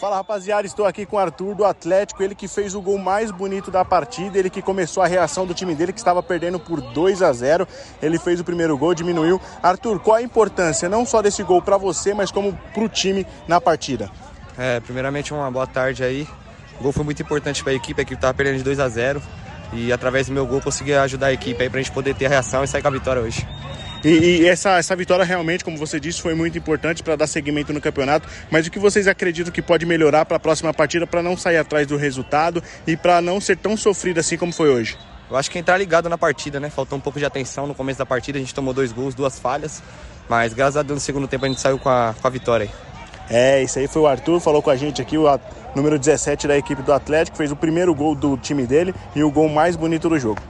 Fala rapaziada, estou aqui com o Arthur do Atlético, ele que fez o gol mais bonito da partida, ele que começou a reação do time dele que estava perdendo por 2 a 0. Ele fez o primeiro gol, diminuiu. Arthur, qual a importância não só desse gol para você, mas como para o time na partida? É, primeiramente uma boa tarde aí. O gol foi muito importante para a equipe, a equipe estava perdendo de 2 a 0 e através do meu gol consegui ajudar a equipe aí para a gente poder ter a reação e sair com a vitória hoje. E, e, essa, essa vitória realmente, como você disse, foi muito importante para dar seguimento no campeonato. Mas o que vocês acreditam que pode melhorar para a próxima partida para não sair atrás do resultado e para não ser tão sofrido assim como foi hoje? Eu acho que entrar ligado na partida, né? Faltou um pouco de atenção no começo da partida. A gente tomou dois gols, duas falhas. Mas graças a Deus no segundo tempo a gente saiu com a, com a vitória aí. É, isso aí foi o Arthur, falou com a gente aqui, o número 17 da equipe do Atlético, fez o primeiro gol do time dele e o gol mais bonito do jogo.